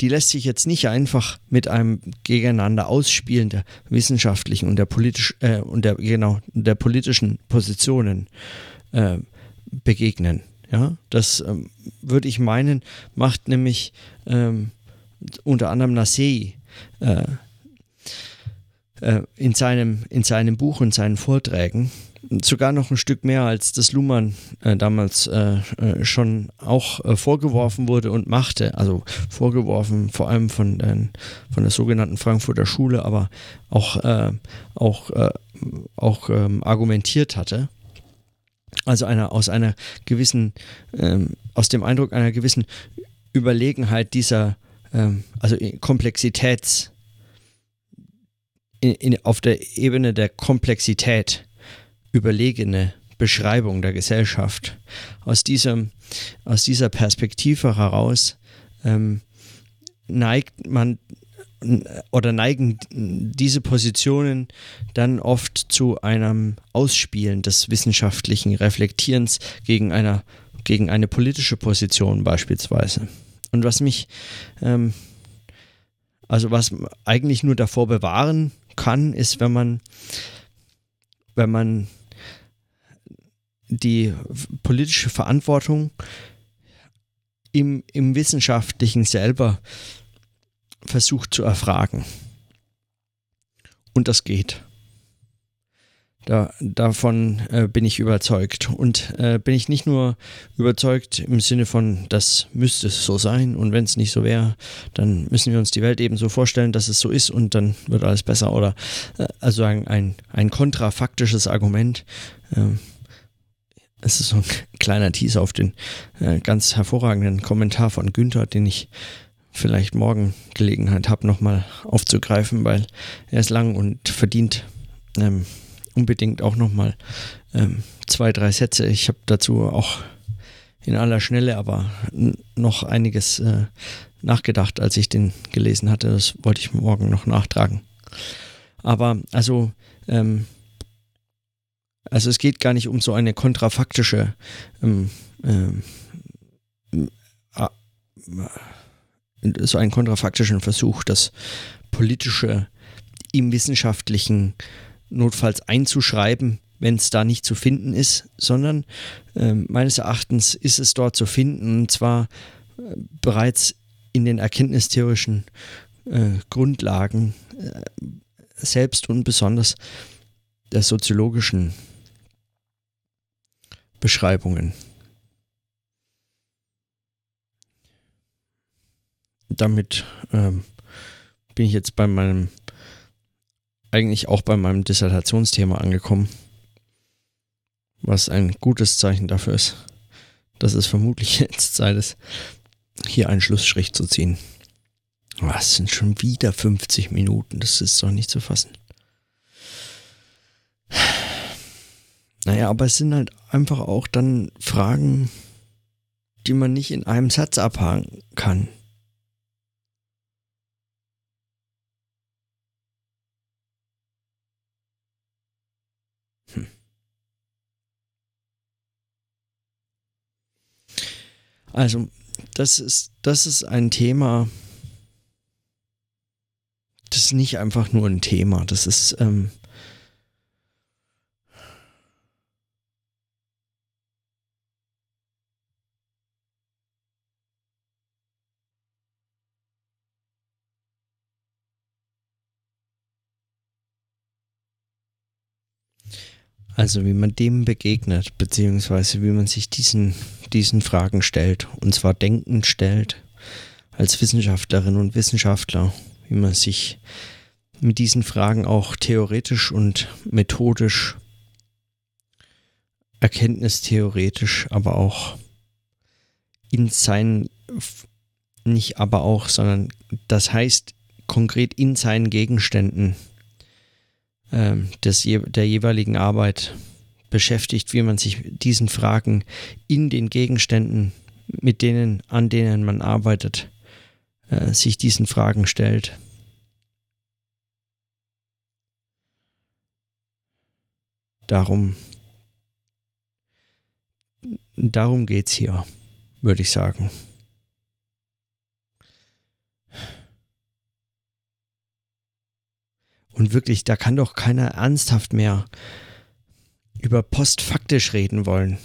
die lässt sich jetzt nicht einfach mit einem gegeneinander Ausspielen der wissenschaftlichen und der politisch äh, und der genau der politischen Positionen äh, begegnen. Ja, das ähm, würde ich meinen, macht nämlich ähm, unter anderem Nassei äh, äh, in, seinem, in seinem Buch und seinen Vorträgen sogar noch ein Stück mehr, als das Luhmann äh, damals äh, äh, schon auch äh, vorgeworfen wurde und machte. Also vorgeworfen vor allem von, von der sogenannten Frankfurter Schule, aber auch, äh, auch, äh, auch ähm, argumentiert hatte. Also einer, aus einer gewissen, ähm, aus dem Eindruck einer gewissen Überlegenheit dieser, ähm, also Komplexitäts, in, in, auf der Ebene der Komplexität überlegene Beschreibung der Gesellschaft. Aus, diesem, aus dieser Perspektive heraus ähm, neigt man oder neigen diese Positionen dann oft zu einem Ausspielen des wissenschaftlichen Reflektierens gegen, einer, gegen eine politische Position beispielsweise. Und was mich, ähm, also was eigentlich nur davor bewahren kann, ist, wenn man, wenn man die politische Verantwortung im, im Wissenschaftlichen selber versucht zu erfragen. Und das geht. Da, davon äh, bin ich überzeugt. Und äh, bin ich nicht nur überzeugt im Sinne von, das müsste so sein und wenn es nicht so wäre, dann müssen wir uns die Welt eben so vorstellen, dass es so ist und dann wird alles besser. Oder äh, also ein, ein, ein kontrafaktisches Argument. Äh, es ist so ein kleiner Teaser auf den äh, ganz hervorragenden Kommentar von Günther, den ich vielleicht morgen Gelegenheit habe, nochmal aufzugreifen, weil er ist lang und verdient ähm, unbedingt auch nochmal ähm, zwei, drei Sätze. Ich habe dazu auch in aller Schnelle aber noch einiges äh, nachgedacht, als ich den gelesen hatte. Das wollte ich morgen noch nachtragen. Aber also ähm, also es geht gar nicht um so eine kontrafaktische ähm, ähm, äh, so einen kontrafaktischen Versuch, das politische im wissenschaftlichen notfalls einzuschreiben, wenn es da nicht zu finden ist, sondern äh, meines Erachtens ist es dort zu finden und zwar äh, bereits in den erkenntnistheorischen äh, Grundlagen äh, selbst und besonders der soziologischen Beschreibungen. Damit ähm, bin ich jetzt bei meinem, eigentlich auch bei meinem Dissertationsthema angekommen, was ein gutes Zeichen dafür ist, dass es vermutlich jetzt Zeit ist, hier einen Schlussstrich zu ziehen. Was sind schon wieder 50 Minuten? Das ist doch nicht zu fassen. Naja, aber es sind halt einfach auch dann Fragen, die man nicht in einem Satz abhaken kann. Also, das ist, das ist ein Thema, das ist nicht einfach nur ein Thema, das ist, ähm, Also wie man dem begegnet, beziehungsweise wie man sich diesen, diesen Fragen stellt. Und zwar denkend stellt, als Wissenschaftlerin und Wissenschaftler, wie man sich mit diesen Fragen auch theoretisch und methodisch, erkenntnistheoretisch, aber auch in seinen, nicht aber auch, sondern das heißt konkret in seinen Gegenständen ähm, des, der jeweiligen Arbeit beschäftigt, wie man sich diesen Fragen in den Gegenständen, mit denen, an denen man arbeitet, äh, sich diesen Fragen stellt. Darum, darum geht es hier, würde ich sagen. Und wirklich, da kann doch keiner ernsthaft mehr über postfaktisch reden wollen.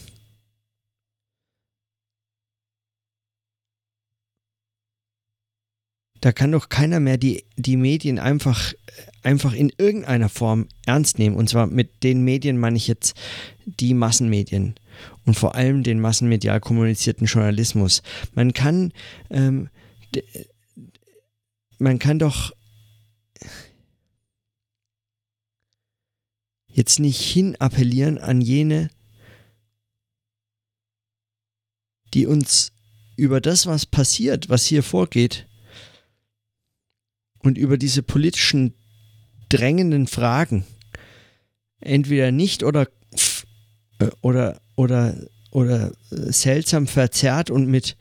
Da kann doch keiner mehr die, die Medien einfach, einfach in irgendeiner Form ernst nehmen. Und zwar mit den Medien meine ich jetzt die Massenmedien und vor allem den massenmedial kommunizierten Journalismus. Man kann, ähm, man kann doch jetzt nicht hin appellieren an jene, die uns über das, was passiert, was hier vorgeht, und über diese politischen drängenden Fragen entweder nicht oder äh, oder oder oder seltsam verzerrt und mit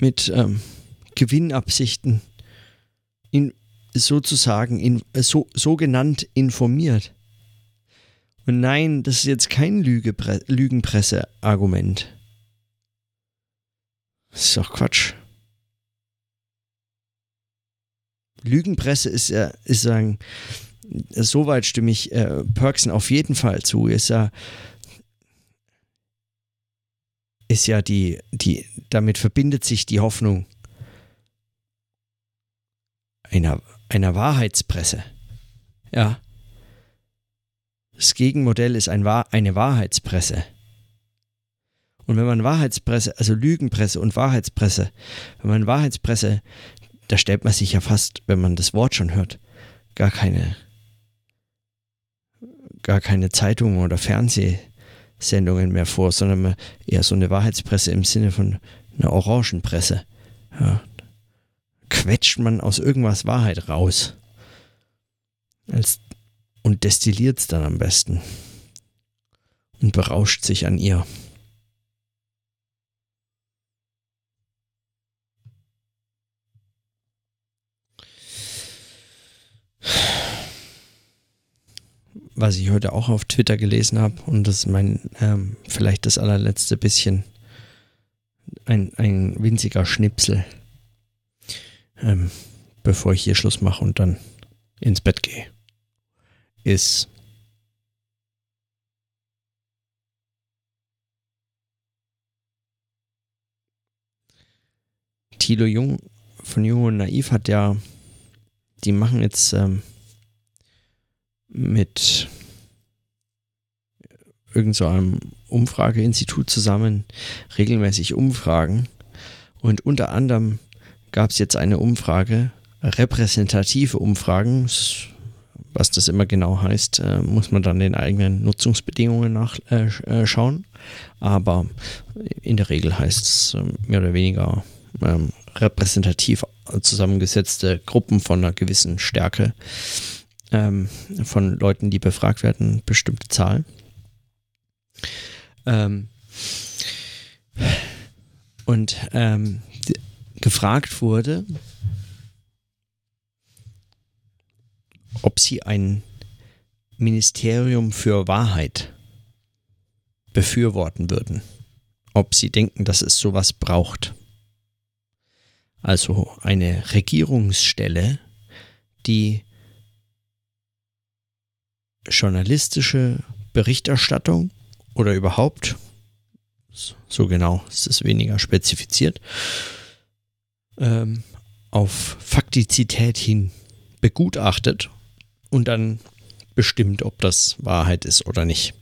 mit ähm, Gewinnabsichten in, sozusagen in, so, so genannt informiert. Und nein, das ist jetzt kein Lügenpresse-Argument. Das ist doch Quatsch. Lügenpresse ist ja, ist sagen, soweit stimme ich äh, Perksen auf jeden Fall zu, ist ja, ist ja die, die, damit verbindet sich die Hoffnung einer einer Wahrheitspresse. Ja. Das Gegenmodell ist ein Wahr eine Wahrheitspresse. Und wenn man Wahrheitspresse, also Lügenpresse und Wahrheitspresse, wenn man Wahrheitspresse, da stellt man sich ja fast, wenn man das Wort schon hört, gar keine, gar keine Zeitungen oder Fernsehsendungen mehr vor, sondern eher so eine Wahrheitspresse im Sinne von einer Orangenpresse. Ja, quetscht man aus irgendwas Wahrheit raus. Als, und destilliert es dann am besten. Und berauscht sich an ihr. was ich heute auch auf Twitter gelesen habe, und das ist mein, ähm, vielleicht das allerletzte bisschen, ein, ein winziger Schnipsel ähm, bevor ich hier Schluss mache und dann ins Bett gehe, ist Thilo Jung von Jung und Naiv hat ja, die machen jetzt ähm, mit irgend so Umfrageinstitut zusammen regelmäßig Umfragen und unter anderem gab es jetzt eine Umfrage, repräsentative Umfragen, was das immer genau heißt, äh, muss man dann den eigenen Nutzungsbedingungen nachschauen. Äh, Aber in der Regel heißt es äh, mehr oder weniger ähm, repräsentativ zusammengesetzte Gruppen von einer gewissen Stärke ähm, von Leuten, die befragt werden, bestimmte Zahl. Ähm, und ähm, gefragt wurde, ob sie ein Ministerium für Wahrheit befürworten würden. Ob sie denken, dass es sowas braucht. Also eine Regierungsstelle, die journalistische Berichterstattung oder überhaupt, so genau ist es weniger spezifiziert, ähm, auf Faktizität hin begutachtet und dann bestimmt, ob das Wahrheit ist oder nicht.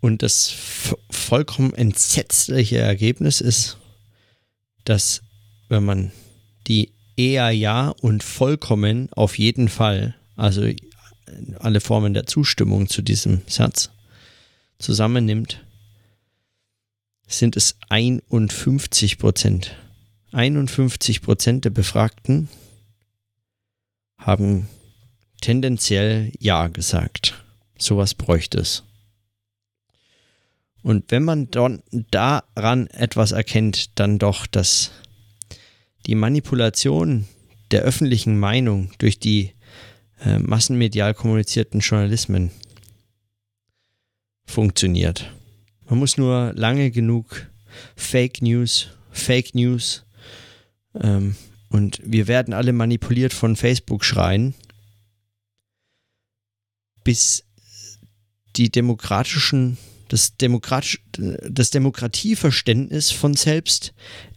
Und das vollkommen entsetzliche Ergebnis ist, dass wenn man die eher ja und vollkommen auf jeden Fall, also alle Formen der Zustimmung zu diesem Satz zusammennimmt, sind es 51 Prozent. 51 Prozent der Befragten haben tendenziell Ja gesagt. Sowas bräuchte es. Und wenn man dann daran etwas erkennt, dann doch, dass die Manipulation der öffentlichen Meinung durch die äh, massenmedial kommunizierten Journalismen funktioniert. Man muss nur lange genug Fake News, Fake News ähm, und wir werden alle manipuliert von Facebook schreien, bis die demokratischen, das, Demokratisch, das Demokratieverständnis von selbst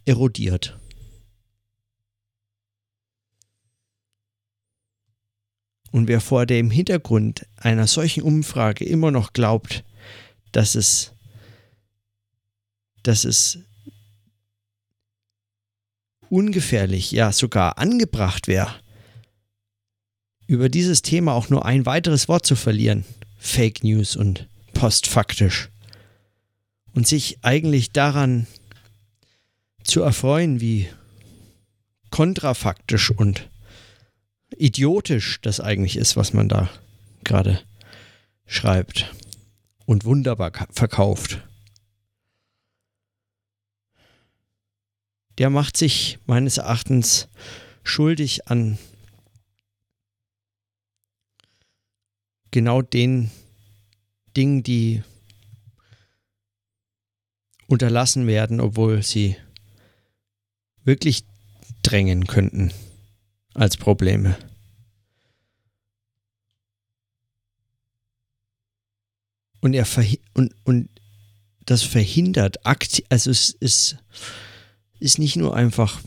erodiert. Und wer vor dem Hintergrund einer solchen Umfrage immer noch glaubt, dass es, dass es ungefährlich, ja sogar angebracht wäre, über dieses Thema auch nur ein weiteres Wort zu verlieren, Fake News und postfaktisch, und sich eigentlich daran zu erfreuen, wie kontrafaktisch und idiotisch das eigentlich ist, was man da gerade schreibt und wunderbar verkauft. Der macht sich meines Erachtens schuldig an genau den Dingen, die unterlassen werden, obwohl sie wirklich drängen könnten als Probleme. Und er und, und das verhindert aktiv, also es ist, ist nicht nur einfach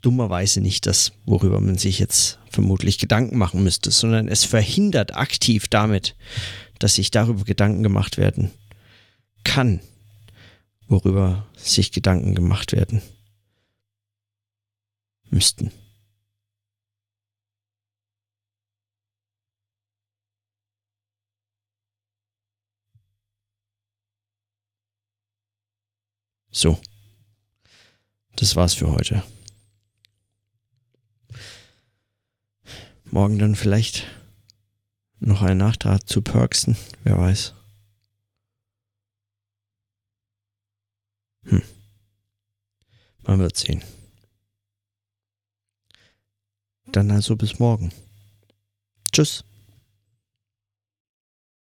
dummerweise nicht das, worüber man sich jetzt vermutlich Gedanken machen müsste, sondern es verhindert aktiv damit, dass sich darüber Gedanken gemacht werden kann, worüber sich Gedanken gemacht werden müssten. So. Das war's für heute. Morgen dann vielleicht noch ein Nachtrag zu Perksen, wer weiß. Hm. Man wird sehen. Dann also bis morgen. Tschüss.